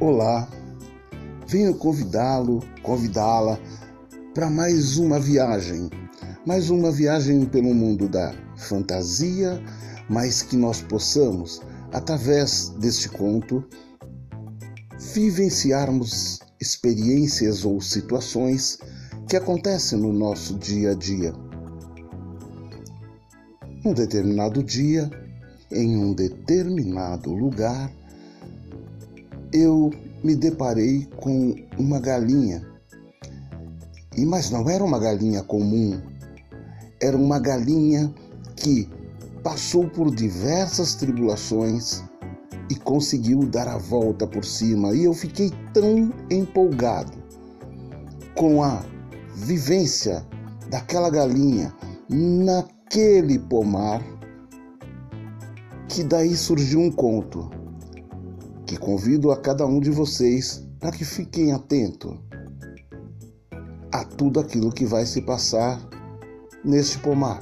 Olá, venho convidá-lo, convidá-la para mais uma viagem, mais uma viagem pelo mundo da fantasia, mas que nós possamos, através deste conto, vivenciarmos experiências ou situações que acontecem no nosso dia a dia. Um determinado dia, em um determinado lugar, eu me deparei com uma galinha. E mas não era uma galinha comum, era uma galinha que passou por diversas tribulações e conseguiu dar a volta por cima. E eu fiquei tão empolgado com a vivência daquela galinha naquele pomar que daí surgiu um conto que convido a cada um de vocês para que fiquem atentos a tudo aquilo que vai se passar neste pomar.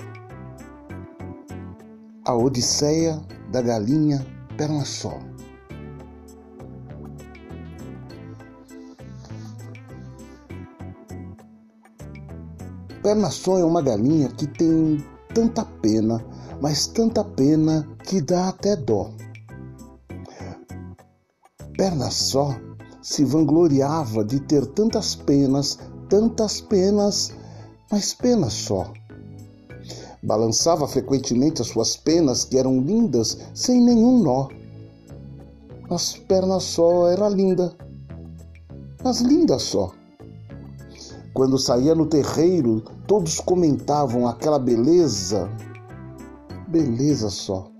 A Odisseia da Galinha Perna Só. Perna Só é uma galinha que tem tanta pena, mas tanta pena que dá até dó perna só, se vangloriava de ter tantas penas, tantas penas, mas penas só. Balançava frequentemente as suas penas, que eram lindas, sem nenhum nó. As pernas só era linda, mas linda só. Quando saía no terreiro, todos comentavam aquela beleza, beleza só.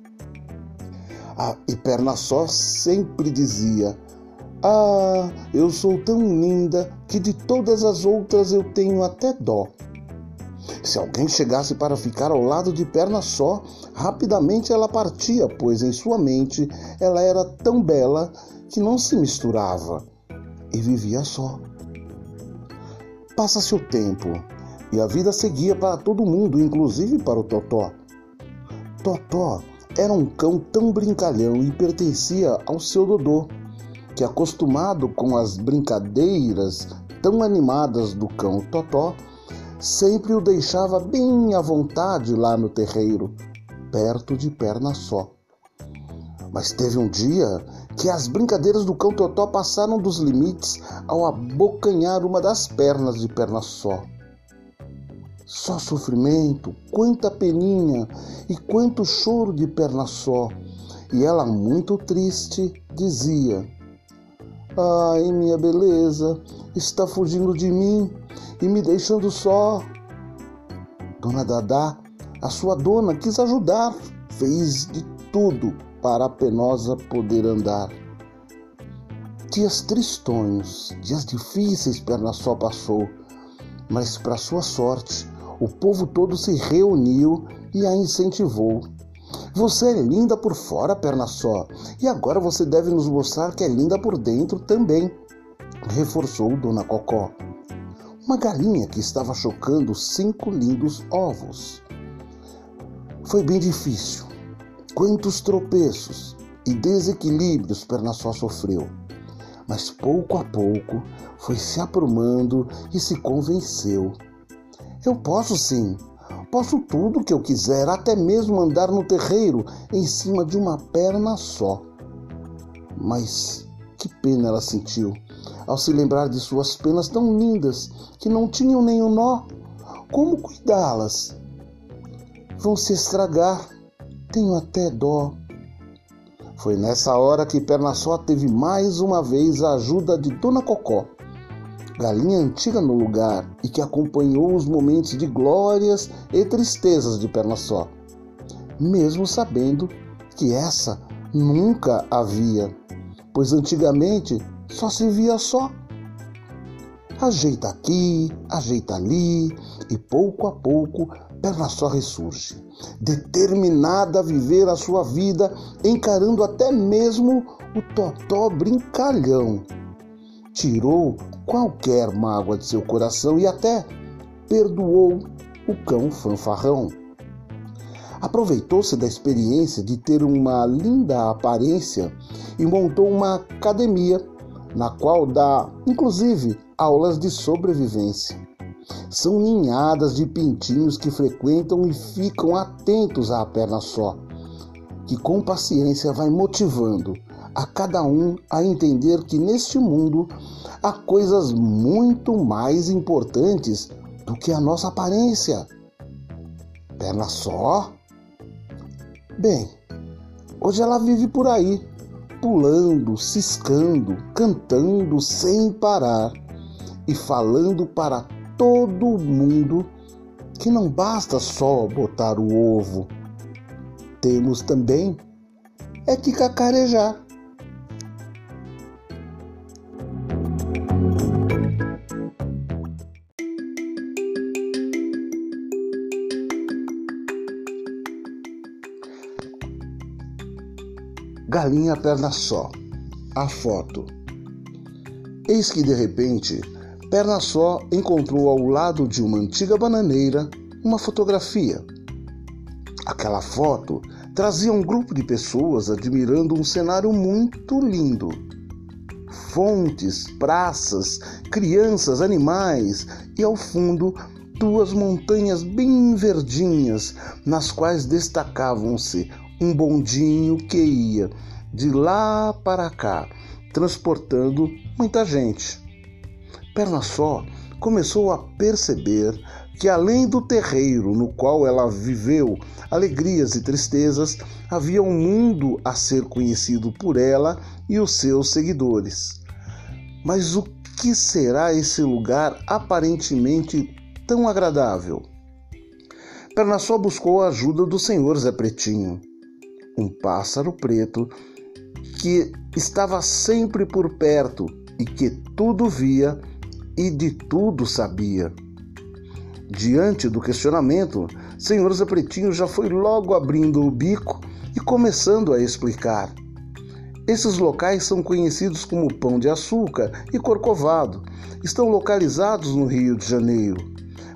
Ah, e perna só sempre dizia: Ah, eu sou tão linda que de todas as outras eu tenho até dó. Se alguém chegasse para ficar ao lado de perna só, rapidamente ela partia, pois em sua mente ela era tão bela que não se misturava e vivia só. Passa-se o tempo e a vida seguia para todo mundo, inclusive para o Totó. Totó era um cão tão brincalhão e pertencia ao seu Dodô, que, acostumado com as brincadeiras tão animadas do cão Totó, sempre o deixava bem à vontade lá no terreiro, perto de perna só. Mas teve um dia que as brincadeiras do cão Totó passaram dos limites ao abocanhar uma das pernas de perna só. Só sofrimento, quanta peninha e quanto choro de perna só. E ela, muito triste, dizia: Ai, minha beleza, está fugindo de mim e me deixando só. Dona Dadá, a sua dona, quis ajudar, fez de tudo para a penosa poder andar. Dias tristonhos, dias difíceis perna só passou, mas para sua sorte, o povo todo se reuniu e a incentivou. Você é linda por fora, perna só, e agora você deve nos mostrar que é linda por dentro também, reforçou Dona Cocó. Uma galinha que estava chocando cinco lindos ovos. Foi bem difícil. Quantos tropeços e desequilíbrios perna só sofreu. Mas pouco a pouco foi se aprumando e se convenceu eu posso sim. Posso tudo que eu quiser, até mesmo andar no terreiro em cima de uma perna só. Mas que pena ela sentiu ao se lembrar de suas penas tão lindas que não tinham nenhum nó. Como cuidá-las? Vão se estragar. Tenho até dó. Foi nessa hora que Perna Só teve mais uma vez a ajuda de Dona Cocó galinha antiga no lugar e que acompanhou os momentos de glórias e tristezas de perna só, mesmo sabendo que essa nunca havia, pois antigamente só se via só. Ajeita aqui, ajeita ali, e pouco a pouco Perna só ressurge, determinada a viver a sua vida, encarando até mesmo o totó brincalhão tirou qualquer mágoa de seu coração e até perdoou o cão fanfarrão. Aproveitou-se da experiência de ter uma linda aparência e montou uma academia na qual dá, inclusive, aulas de sobrevivência. São ninhadas de pintinhos que frequentam e ficam atentos à perna só, que com paciência vai motivando a cada um a entender que neste mundo há coisas muito mais importantes do que a nossa aparência. Perna só? Bem, hoje ela vive por aí, pulando, ciscando, cantando sem parar e falando para todo mundo que não basta só botar o ovo. Temos também é que cacarejar. Galinha perna só. A foto. Eis que de repente Perna Só encontrou ao lado de uma antiga bananeira uma fotografia. Aquela foto trazia um grupo de pessoas admirando um cenário muito lindo. Fontes, praças, crianças, animais e ao fundo duas montanhas bem verdinhas, nas quais destacavam-se um bondinho que ia de lá para cá, transportando muita gente. Perna só começou a perceber que além do terreiro no qual ela viveu alegrias e tristezas, havia um mundo a ser conhecido por ela e os seus seguidores. Mas o que será esse lugar aparentemente tão agradável? Perna só buscou a ajuda do senhor Zé Pretinho, um pássaro preto que estava sempre por perto e que tudo via e de tudo sabia. Diante do questionamento, senhor Zé Pretinho já foi logo abrindo o bico e começando a explicar. Esses locais são conhecidos como Pão de Açúcar e Corcovado. Estão localizados no Rio de Janeiro.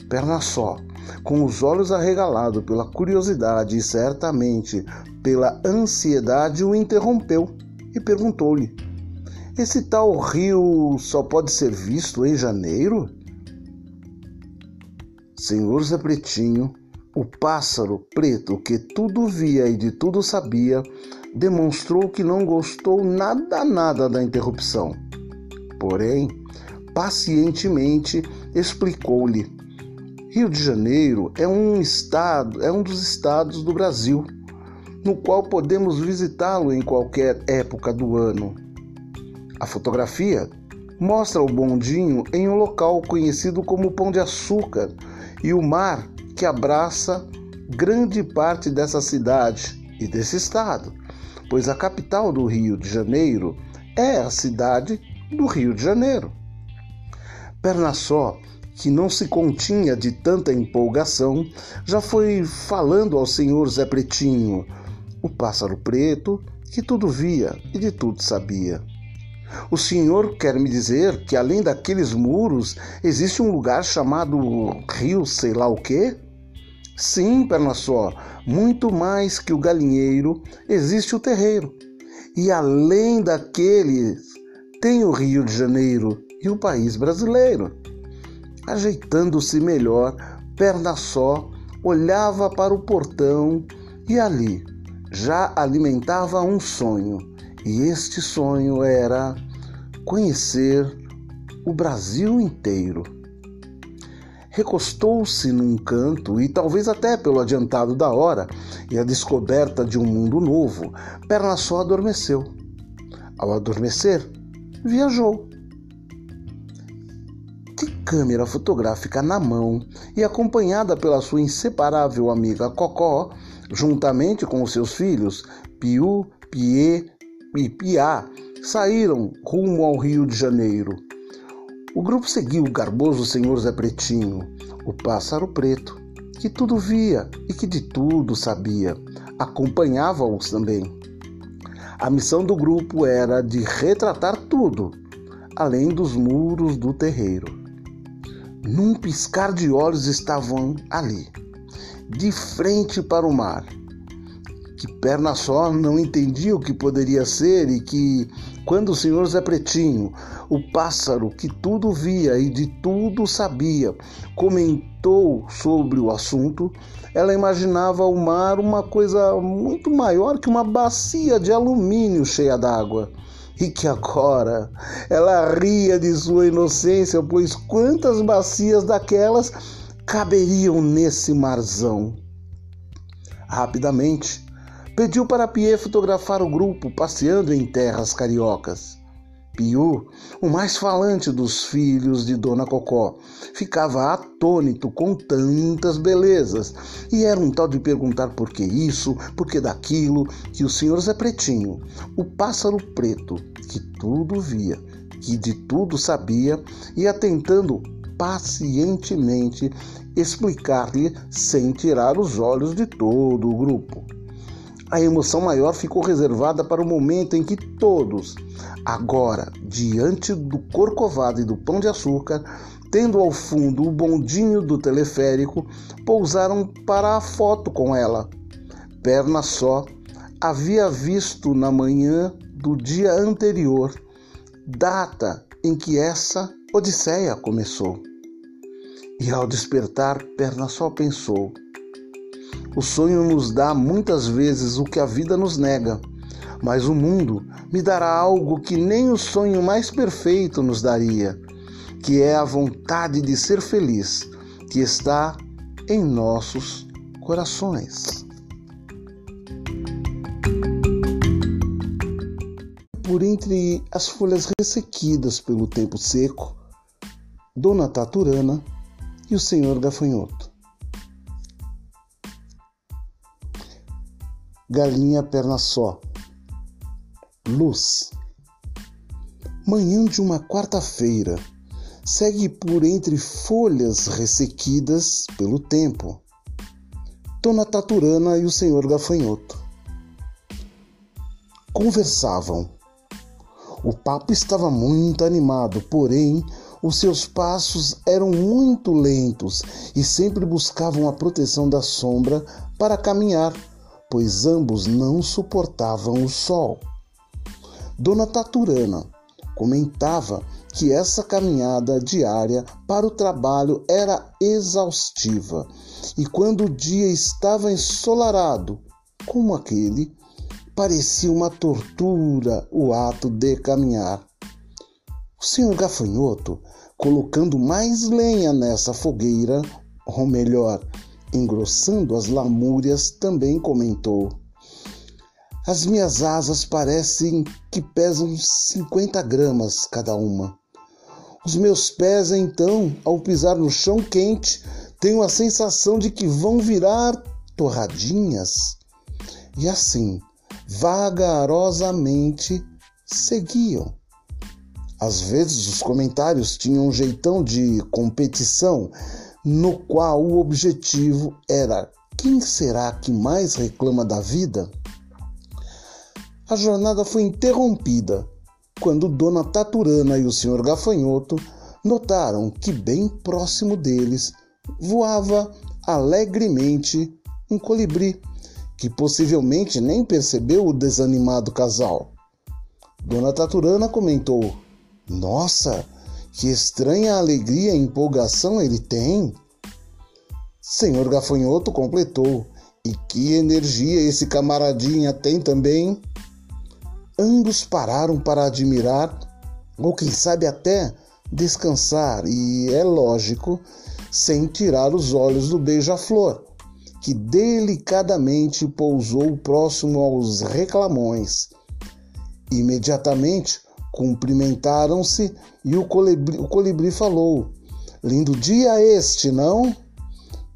Perna só, com os olhos arregalados pela curiosidade e certamente pela ansiedade, o interrompeu e perguntou-lhe: esse tal rio só pode ser visto em janeiro? Senhor Zé Pretinho, o pássaro preto que tudo via e de tudo sabia, demonstrou que não gostou nada nada da interrupção. Porém, pacientemente explicou-lhe: Rio de Janeiro é um estado, é um dos estados do Brasil, no qual podemos visitá-lo em qualquer época do ano. A fotografia mostra o bondinho em um local conhecido como Pão de Açúcar e o mar que abraça grande parte dessa cidade e desse estado, pois a capital do Rio de Janeiro é a cidade do Rio de Janeiro. Perna só, que não se continha de tanta empolgação, já foi falando ao senhor Zé Pretinho, o pássaro preto, que tudo via e de tudo sabia. O senhor quer me dizer que além daqueles muros existe um lugar chamado Rio sei lá o quê? Sim, perna só, muito mais que o galinheiro existe o terreiro. E além daqueles tem o Rio de Janeiro e o país brasileiro. Ajeitando-se melhor, perna só, olhava para o portão e ali já alimentava um sonho e este sonho era conhecer o Brasil inteiro. Recostou-se num canto e, talvez até pelo adiantado da hora e a descoberta de um mundo novo, perna só adormeceu. Ao adormecer, viajou. De câmera fotográfica na mão e acompanhada pela sua inseparável amiga Cocó, juntamente com os seus filhos Piu, Pie e Piá saíram rumo ao Rio de Janeiro. O grupo seguiu o garboso senhor Zé Pretinho, o pássaro preto, que tudo via e que de tudo sabia. Acompanhava-os também. A missão do grupo era de retratar tudo, além dos muros do terreiro. Num piscar de olhos estavam ali, de frente para o mar que perna só não entendia o que poderia ser e que Quando o senhor Zé Pretinho, o pássaro que tudo via e de tudo sabia, comentou sobre o assunto, ela imaginava o mar uma coisa muito maior que uma bacia de alumínio cheia d'água. E que agora ela ria de sua inocência, pois quantas bacias daquelas caberiam nesse marzão? Rapidamente, pediu para Pierre fotografar o grupo passeando em terras cariocas. Piu, o mais falante dos filhos de Dona Cocó, ficava atônito com tantas belezas e era um tal de perguntar por que isso, por que daquilo, que o senhor Zé Pretinho, o pássaro preto, que tudo via, que de tudo sabia, ia tentando pacientemente explicar-lhe sem tirar os olhos de todo o grupo. A emoção maior ficou reservada para o momento em que todos, agora diante do corcovado e do pão de açúcar, tendo ao fundo o bondinho do teleférico, pousaram para a foto com ela. Perna só, havia visto na manhã do dia anterior, data em que essa odisseia começou. E ao despertar, Perna só pensou: o sonho nos dá muitas vezes o que a vida nos nega, mas o mundo me dará algo que nem o sonho mais perfeito nos daria, que é a vontade de ser feliz, que está em nossos corações. Por entre as folhas ressequidas pelo tempo seco, Dona Taturana e o Senhor Gafanhoto. galinha perna só. Luz. Manhã de uma quarta-feira segue por entre folhas ressequidas pelo tempo. Dona Taturana e o senhor Gafanhoto conversavam. O papo estava muito animado, porém os seus passos eram muito lentos e sempre buscavam a proteção da sombra para caminhar pois ambos não suportavam o sol. Dona Taturana comentava que essa caminhada diária para o trabalho era exaustiva e quando o dia estava ensolarado, como aquele, parecia uma tortura o ato de caminhar. O senhor Gafanhoto, colocando mais lenha nessa fogueira, ou melhor, engrossando as lamúrias, também comentou: As minhas asas parecem que pesam 50 gramas cada uma. Os meus pés, então, ao pisar no chão quente, tenho a sensação de que vão virar torradinhas. E assim, vagarosamente, seguiam. Às vezes os comentários tinham um jeitão de competição no qual o objetivo era quem será que mais reclama da vida? A jornada foi interrompida quando Dona Taturana e o Sr. Gafanhoto notaram que bem próximo deles voava alegremente um colibri, que possivelmente nem percebeu o desanimado casal. Dona Taturana comentou: Nossa, que estranha alegria e empolgação ele tem! Senhor Gafanhoto completou. E que energia esse camaradinha tem também! Ambos pararam para admirar, ou quem sabe até descansar, e é lógico, sem tirar os olhos do beija-flor, que delicadamente pousou próximo aos reclamões. Imediatamente Cumprimentaram-se e o colibri, o colibri falou: Lindo dia este, não?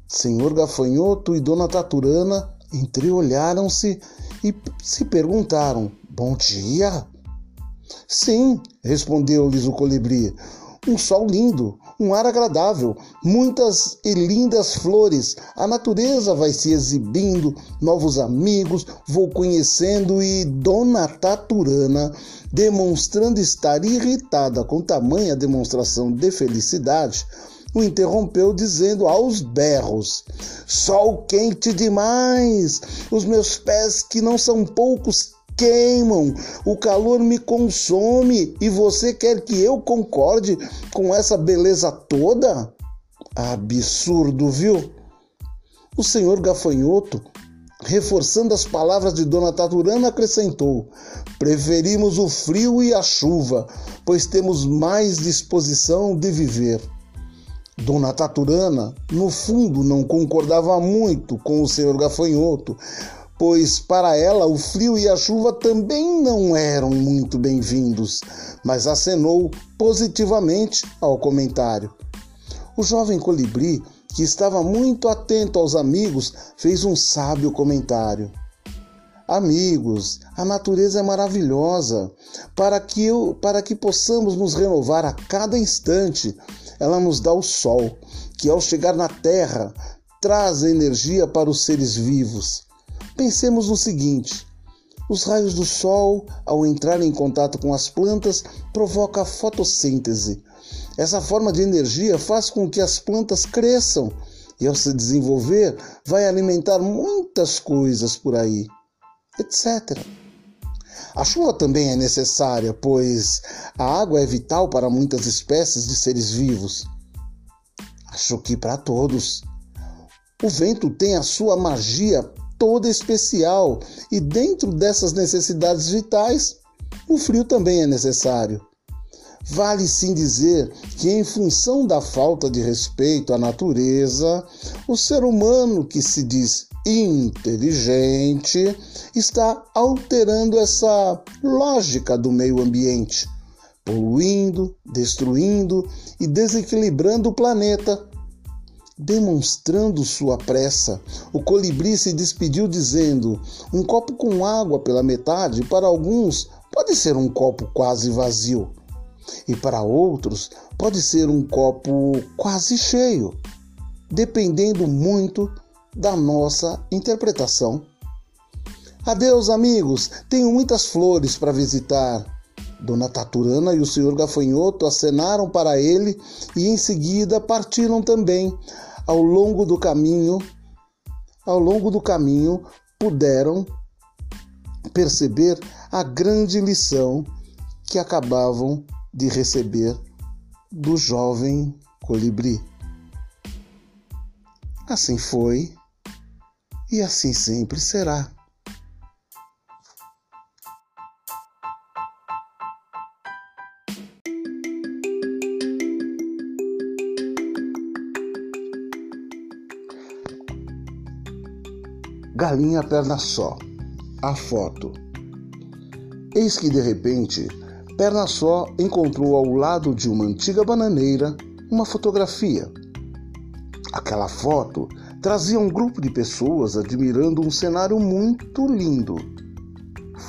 Senhor Gafanhoto e Dona Taturana entreolharam-se e se perguntaram: Bom dia? Sim, respondeu-lhes o colibri. Um sol lindo, um ar agradável, muitas e lindas flores. A natureza vai se exibindo, novos amigos, vou conhecendo e Dona Taturana, demonstrando estar irritada com tamanha demonstração de felicidade, o interrompeu dizendo aos berros: Sol quente demais! Os meus pés, que não são poucos, queimam, o calor me consome e você quer que eu concorde com essa beleza toda? Absurdo, viu? O senhor gafanhoto, reforçando as palavras de Dona Taturana, acrescentou: Preferimos o frio e a chuva, pois temos mais disposição de viver. Dona Taturana, no fundo, não concordava muito com o senhor gafanhoto, pois para ela o frio e a chuva também não eram muito bem-vindos, mas acenou positivamente ao comentário. O jovem colibri, que estava muito atento aos amigos, fez um sábio comentário. Amigos, a natureza é maravilhosa. Para que, eu, para que possamos nos renovar a cada instante, ela nos dá o sol, que ao chegar na Terra traz energia para os seres vivos. Pensemos no seguinte: os raios do sol, ao entrar em contato com as plantas, provoca a fotossíntese. Essa forma de energia faz com que as plantas cresçam e, ao se desenvolver, vai alimentar muitas coisas por aí, etc. A chuva também é necessária, pois a água é vital para muitas espécies de seres vivos. Acho que para todos. O vento tem a sua magia toda especial e dentro dessas necessidades vitais, o frio também é necessário. Vale sim dizer que, em função da falta de respeito à natureza, o ser humano que se diz inteligente está alterando essa lógica do meio ambiente, poluindo, destruindo e desequilibrando o planeta Demonstrando sua pressa, o colibri se despediu dizendo: Um copo com água pela metade, para alguns, pode ser um copo quase vazio, e para outros, pode ser um copo quase cheio, dependendo muito da nossa interpretação. Adeus, amigos, tenho muitas flores para visitar. Dona Taturana e o senhor Gafanhoto acenaram para ele e em seguida partiram também. Ao longo do caminho, ao longo do caminho, puderam perceber a grande lição que acabavam de receber do jovem colibri. Assim foi e assim sempre será. Galinha perna só. A foto. Eis que de repente, perna só encontrou ao lado de uma antiga bananeira uma fotografia. Aquela foto trazia um grupo de pessoas admirando um cenário muito lindo.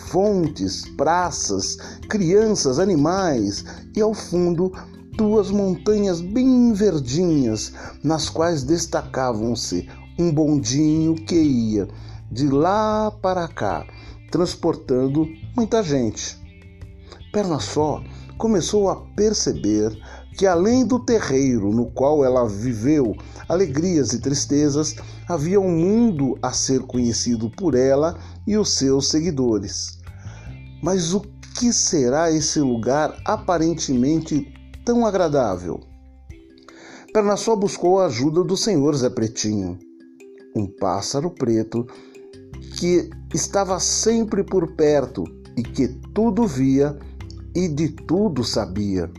Fontes, praças, crianças, animais e ao fundo duas montanhas bem verdinhas, nas quais destacavam-se um bondinho que ia de lá para cá, transportando muita gente. Perna só começou a perceber que além do terreiro no qual ela viveu alegrias e tristezas, havia um mundo a ser conhecido por ela e os seus seguidores. Mas o que será esse lugar aparentemente tão agradável? Perna só buscou a ajuda do senhor Zé Pretinho um pássaro preto que estava sempre por perto e que tudo via e de tudo sabia.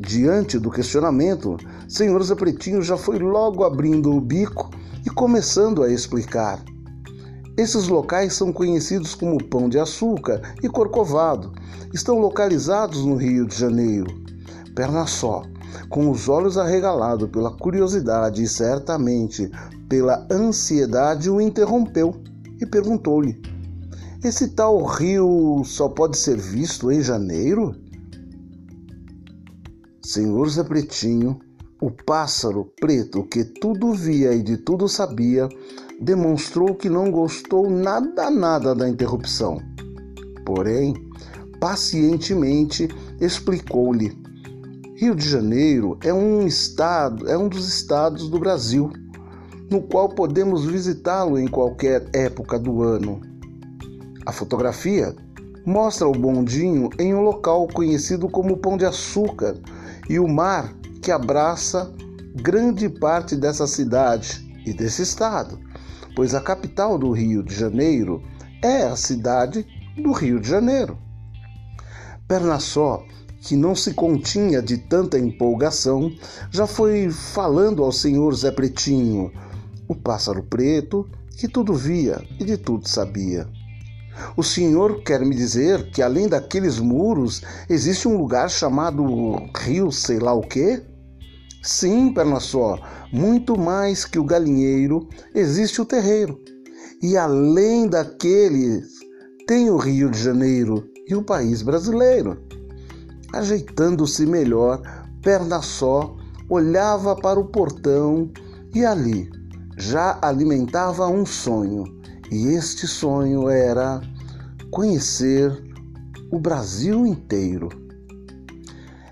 Diante do questionamento, Senhor Zé Pretinho já foi logo abrindo o bico e começando a explicar. Esses locais são conhecidos como Pão de Açúcar e Corcovado. Estão localizados no Rio de Janeiro. Perna só, com os olhos arregalados pela curiosidade e certamente pela ansiedade, o interrompeu e perguntou-lhe: Esse tal rio só pode ser visto em janeiro? Senhor Zé Pretinho, o pássaro preto que tudo via e de tudo sabia, demonstrou que não gostou nada nada da interrupção. Porém, pacientemente explicou-lhe Rio de Janeiro é um estado, é um dos estados do Brasil, no qual podemos visitá-lo em qualquer época do ano. A fotografia mostra o bondinho em um local conhecido como Pão de Açúcar e o mar que abraça grande parte dessa cidade e desse estado, pois a capital do Rio de Janeiro é a cidade do Rio de Janeiro. Perna só, que não se continha de tanta empolgação, já foi falando ao senhor Zé Pretinho, o pássaro preto, que tudo via e de tudo sabia. O senhor quer me dizer que além daqueles muros existe um lugar chamado Rio sei lá o quê? Sim, perna só, muito mais que o galinheiro existe o terreiro. E além daqueles, tem o Rio de Janeiro e o país brasileiro. Ajeitando-se melhor, perna só, olhava para o portão e ali já alimentava um sonho. E este sonho era conhecer o Brasil inteiro.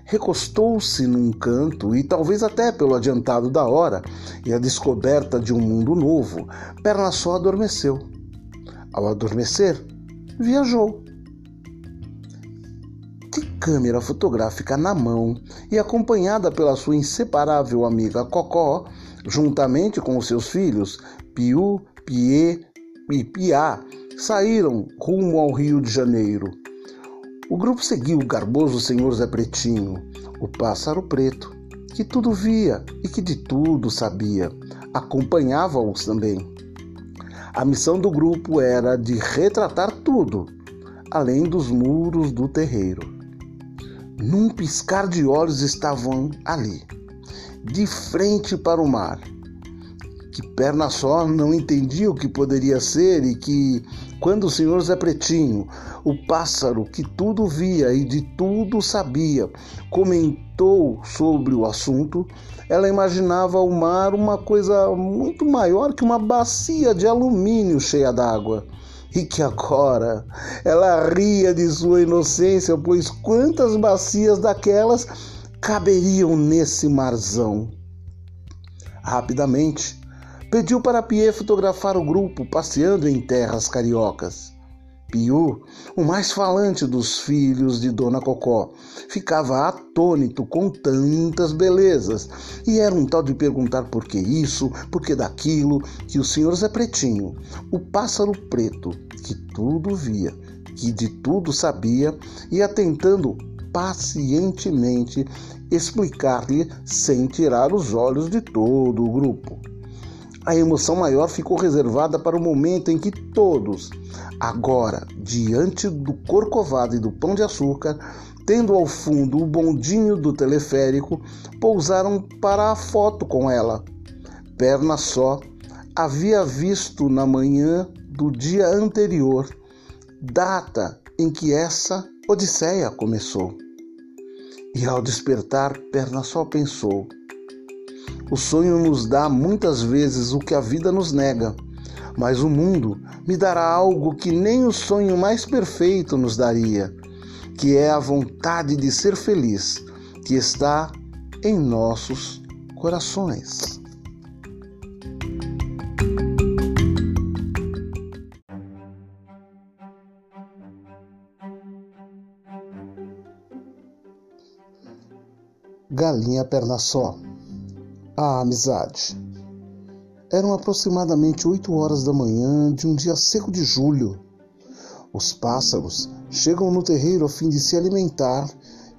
Recostou-se num canto e, talvez até pelo adiantado da hora e a descoberta de um mundo novo, perna só adormeceu. Ao adormecer, viajou câmera fotográfica na mão e acompanhada pela sua inseparável amiga Cocó, juntamente com os seus filhos Piu, Pie e Piá, saíram rumo ao Rio de Janeiro. O grupo seguiu o garboso senhor Zé Pretinho, o pássaro preto, que tudo via e que de tudo sabia. Acompanhava-os também. A missão do grupo era de retratar tudo, além dos muros do terreiro. Num piscar de olhos estavam ali, de frente para o mar. Que perna só não entendia o que poderia ser e que, quando o senhor Zé Pretinho, o pássaro que tudo via e de tudo sabia, comentou sobre o assunto, ela imaginava o mar uma coisa muito maior que uma bacia de alumínio cheia d'água e que agora ela ria de sua inocência, pois quantas bacias daquelas caberiam nesse marzão? Rapidamente, pediu para Pierre fotografar o grupo passeando em terras cariocas. Piu, o mais falante dos filhos de Dona Cocó, ficava atônito com tantas belezas e era um tal de perguntar por que isso, por que daquilo, que o senhor Zé Pretinho, o pássaro preto, que tudo via, que de tudo sabia, ia tentando pacientemente explicar-lhe sem tirar os olhos de todo o grupo. A emoção maior ficou reservada para o momento em que todos, agora diante do corcovado e do pão de açúcar, tendo ao fundo o bondinho do teleférico, pousaram para a foto com ela. Perna só havia visto na manhã do dia anterior, data em que essa odisseia começou. E ao despertar, Perna só pensou: o sonho nos dá muitas vezes o que a vida nos nega, mas o mundo me dará algo que nem o sonho mais perfeito nos daria, que é a vontade de ser feliz, que está em nossos corações. Galinha perna só a amizade. Eram aproximadamente oito horas da manhã de um dia seco de julho. Os pássaros chegam no terreiro a fim de se alimentar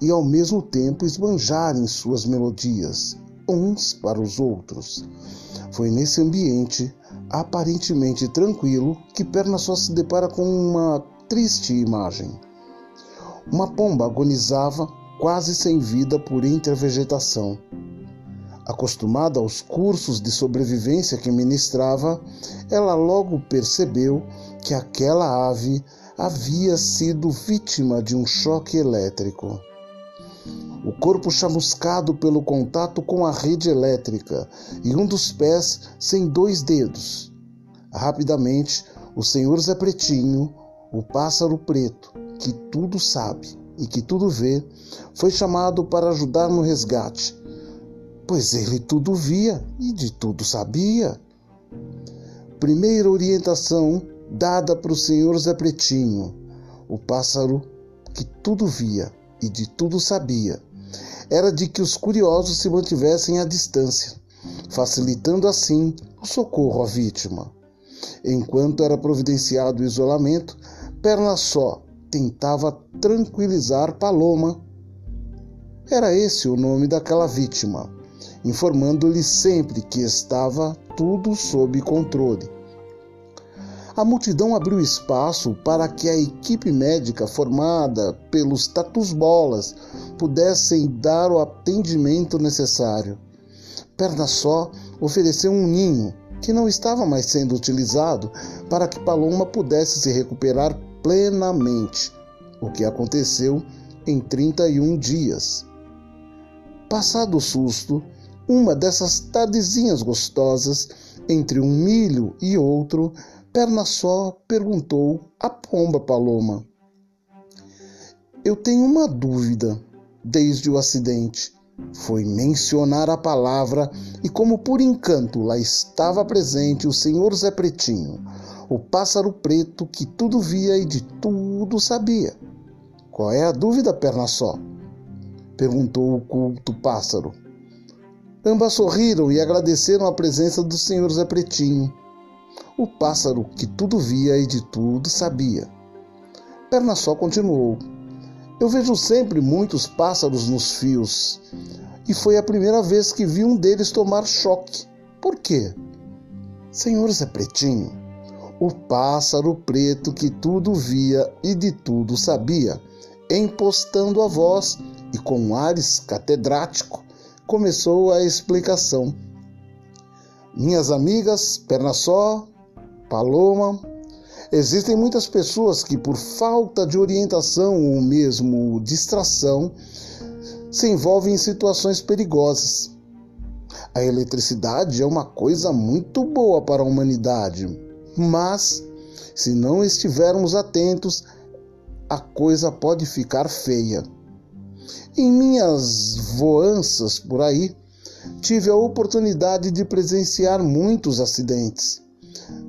e ao mesmo tempo esbanjarem suas melodias, uns para os outros. Foi nesse ambiente, aparentemente tranquilo, que Perna só se depara com uma triste imagem. Uma pomba agonizava, quase sem vida, por entre a vegetação. Acostumada aos cursos de sobrevivência que ministrava, ela logo percebeu que aquela ave havia sido vítima de um choque elétrico. O corpo chamuscado pelo contato com a rede elétrica e um dos pés sem dois dedos. Rapidamente, o senhor Zé Pretinho, o pássaro preto, que tudo sabe e que tudo vê, foi chamado para ajudar no resgate pois ele tudo via e de tudo sabia. Primeira orientação dada para o senhor Zé Pretinho, o pássaro que tudo via e de tudo sabia, era de que os curiosos se mantivessem à distância, facilitando assim o socorro à vítima. Enquanto era providenciado o isolamento, Perna Só tentava tranquilizar Paloma. Era esse o nome daquela vítima, informando-lhe sempre que estava tudo sob controle. A multidão abriu espaço para que a equipe médica formada pelos tatus bolas pudessem dar o atendimento necessário. Perna só ofereceu um ninho que não estava mais sendo utilizado para que Paloma pudesse se recuperar plenamente, o que aconteceu em 31 dias. Passado o susto, uma dessas tardezinhas gostosas, entre um milho e outro, perna só perguntou a pomba Paloma: Eu tenho uma dúvida desde o acidente. Foi mencionar a palavra e, como por encanto, lá estava presente o senhor Zé Pretinho, o pássaro preto que tudo via e de tudo sabia. Qual é a dúvida, perna só? perguntou o culto pássaro. Ambas sorriram e agradeceram a presença do senhor Zé Pretinho, o pássaro que tudo via e de tudo sabia. Perna só continuou. Eu vejo sempre muitos pássaros nos fios, e foi a primeira vez que vi um deles tomar choque. Por quê? Senhor Zé Pretinho, o pássaro preto que tudo via e de tudo sabia, empostando a voz e com ares catedrático, começou a explicação. Minhas amigas, perna só, paloma, existem muitas pessoas que, por falta de orientação ou mesmo distração, se envolvem em situações perigosas. A eletricidade é uma coisa muito boa para a humanidade, mas se não estivermos atentos, a coisa pode ficar feia. Em minhas voanças por aí, tive a oportunidade de presenciar muitos acidentes.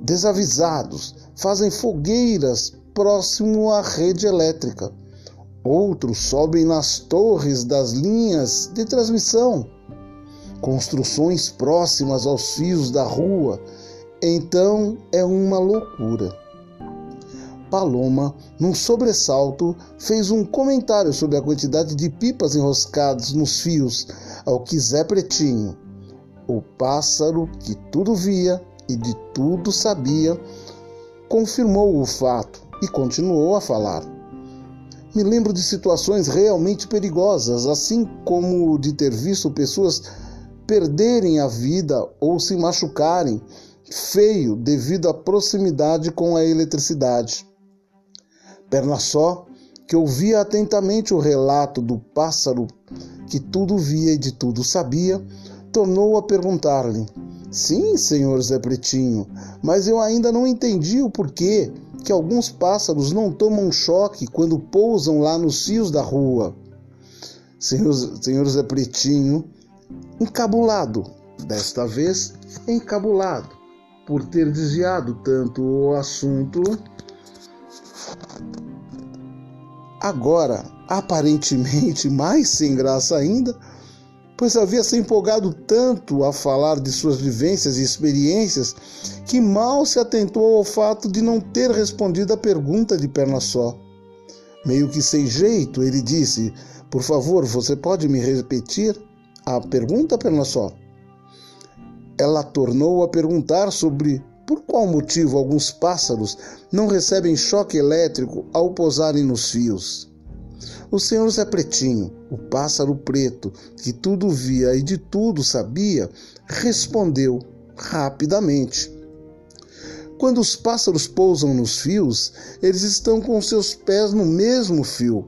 Desavisados fazem fogueiras próximo à rede elétrica. Outros sobem nas torres das linhas de transmissão. Construções próximas aos fios da rua então é uma loucura. Paloma, num sobressalto, fez um comentário sobre a quantidade de pipas enroscadas nos fios, ao que Zé Pretinho, o pássaro que tudo via e de tudo sabia, confirmou o fato e continuou a falar. Me lembro de situações realmente perigosas, assim como de ter visto pessoas perderem a vida ou se machucarem feio devido à proximidade com a eletricidade. Perna só, que ouvia atentamente o relato do pássaro que tudo via e de tudo sabia, tornou a perguntar-lhe: Sim, senhor Zé Pretinho, mas eu ainda não entendi o porquê que alguns pássaros não tomam choque quando pousam lá nos fios da rua. Senhor, senhor Zé Pretinho, encabulado, desta vez encabulado, por ter desviado tanto o assunto agora aparentemente mais sem graça ainda, pois havia se empolgado tanto a falar de suas vivências e experiências que mal se atentou ao fato de não ter respondido a pergunta de perna só. Meio que sem jeito, ele disse: Por favor, você pode me repetir a pergunta, perna só? Ela tornou a perguntar sobre por qual motivo alguns pássaros não recebem choque elétrico ao pousarem nos fios? O senhor Zé Pretinho, o pássaro preto, que tudo via e de tudo sabia, respondeu rapidamente. Quando os pássaros pousam nos fios, eles estão com seus pés no mesmo fio.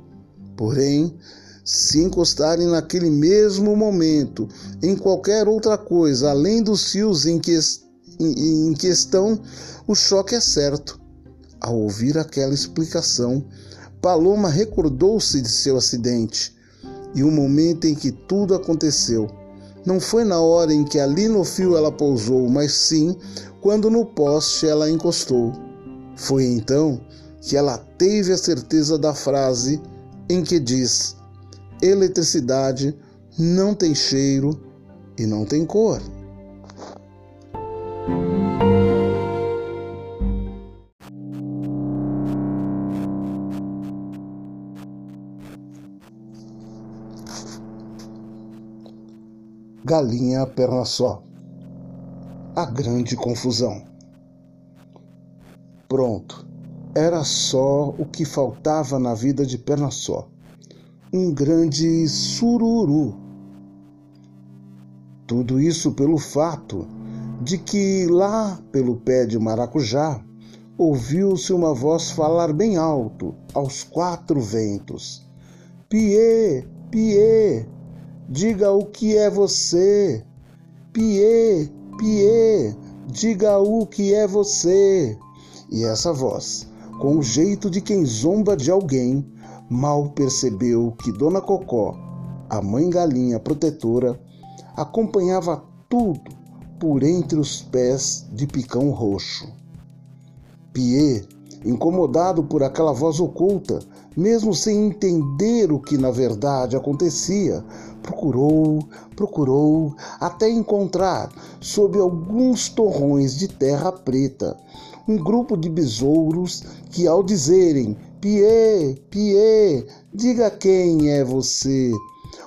Porém, se encostarem naquele mesmo momento em qualquer outra coisa além dos fios em que em, em questão, o choque é certo. Ao ouvir aquela explicação, Paloma recordou-se de seu acidente e o momento em que tudo aconteceu. Não foi na hora em que ali no fio ela pousou, mas sim quando no poste ela encostou. Foi então que ela teve a certeza da frase em que diz: eletricidade não tem cheiro e não tem cor. Galinha perna só. A grande confusão. Pronto, era só o que faltava na vida de perna só. Um grande sururu. Tudo isso pelo fato de que lá pelo pé de maracujá ouviu-se uma voz falar bem alto aos quatro ventos: Pie, Pie, diga o que é você. Pie, Pie, diga o que é você. E essa voz, com o jeito de quem zomba de alguém, mal percebeu que Dona Cocó, a mãe galinha protetora, acompanhava tudo por entre os pés de Picão Roxo. Pierre, incomodado por aquela voz oculta, mesmo sem entender o que na verdade acontecia, procurou, procurou, até encontrar, sob alguns torrões de terra preta, um grupo de besouros que, ao dizerem Pie, Pie, diga quem é você,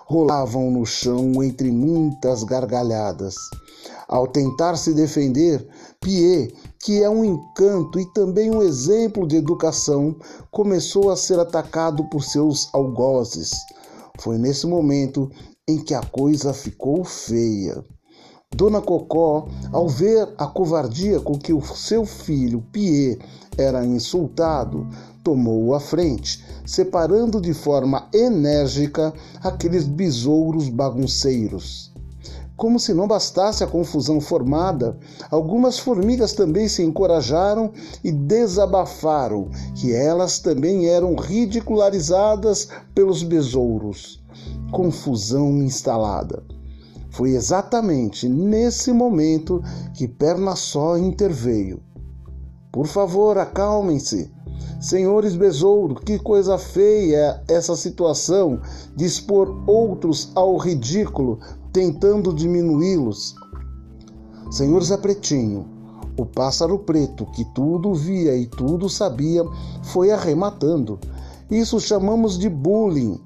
rolavam no chão entre muitas gargalhadas. Ao tentar se defender, Pie, que é um encanto e também um exemplo de educação, começou a ser atacado por seus algozes. Foi nesse momento em que a coisa ficou feia. Dona Cocó, ao ver a covardia com que o seu filho Pierre era insultado, tomou a frente, separando de forma enérgica aqueles besouros bagunceiros. Como se não bastasse a confusão formada, algumas formigas também se encorajaram e desabafaram que elas também eram ridicularizadas pelos besouros. Confusão instalada. Foi exatamente nesse momento que Perna Só interveio. Por favor, acalmem-se. Senhores Besouro, que coisa feia essa situação de expor outros ao ridículo, tentando diminuí-los. Senhor Zé Pretinho, o pássaro preto, que tudo via e tudo sabia, foi arrematando. Isso chamamos de bullying.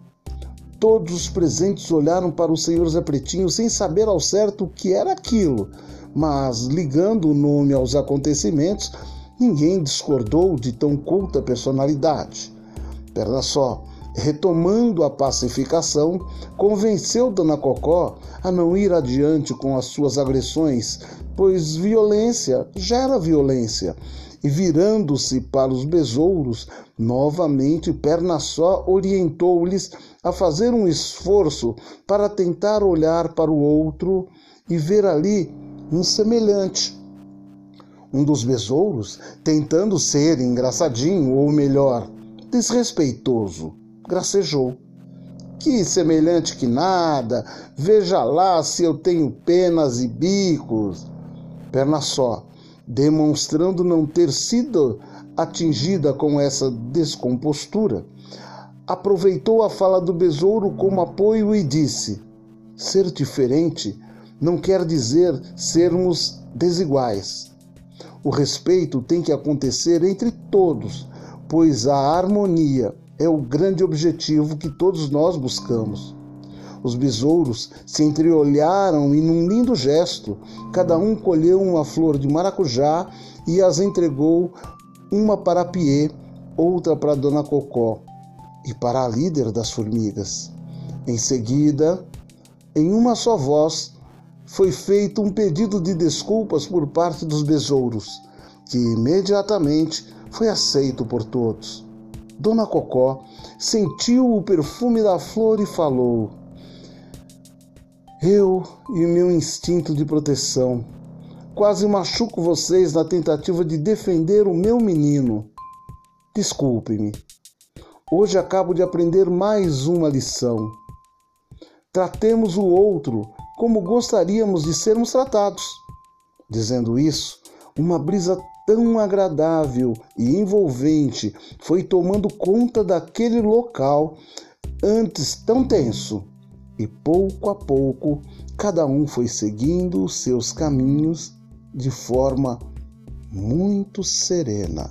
Todos os presentes olharam para o senhor Zé Pretinho sem saber ao certo o que era aquilo, mas ligando o nome aos acontecimentos, ninguém discordou de tão culta personalidade. Perna só, retomando a pacificação, convenceu Dona Cocó a não ir adiante com as suas agressões, pois violência gera violência e virando-se para os besouros, novamente perna só orientou-lhes a fazer um esforço para tentar olhar para o outro e ver ali um semelhante. Um dos besouros, tentando ser engraçadinho, ou melhor, desrespeitoso, gracejou. Que semelhante que nada, veja lá se eu tenho penas e bicos. Perna só, demonstrando não ter sido atingida com essa descompostura, aproveitou a fala do besouro como apoio e disse: Ser diferente não quer dizer sermos desiguais. O respeito tem que acontecer entre todos, pois a harmonia é o grande objetivo que todos nós buscamos. Os besouros se entreolharam e, num lindo gesto, cada um colheu uma flor de maracujá e as entregou, uma para Piê, outra para Dona Cocó e para a líder das formigas. Em seguida, em uma só voz, foi feito um pedido de desculpas por parte dos besouros, que imediatamente foi aceito por todos. Dona Cocó sentiu o perfume da flor e falou: eu e meu instinto de proteção. Quase machuco vocês na tentativa de defender o meu menino. Desculpe-me. Hoje acabo de aprender mais uma lição. Tratemos o outro como gostaríamos de sermos tratados. Dizendo isso, uma brisa tão agradável e envolvente foi tomando conta daquele local antes tão tenso. E pouco a pouco, cada um foi seguindo os seus caminhos de forma muito serena.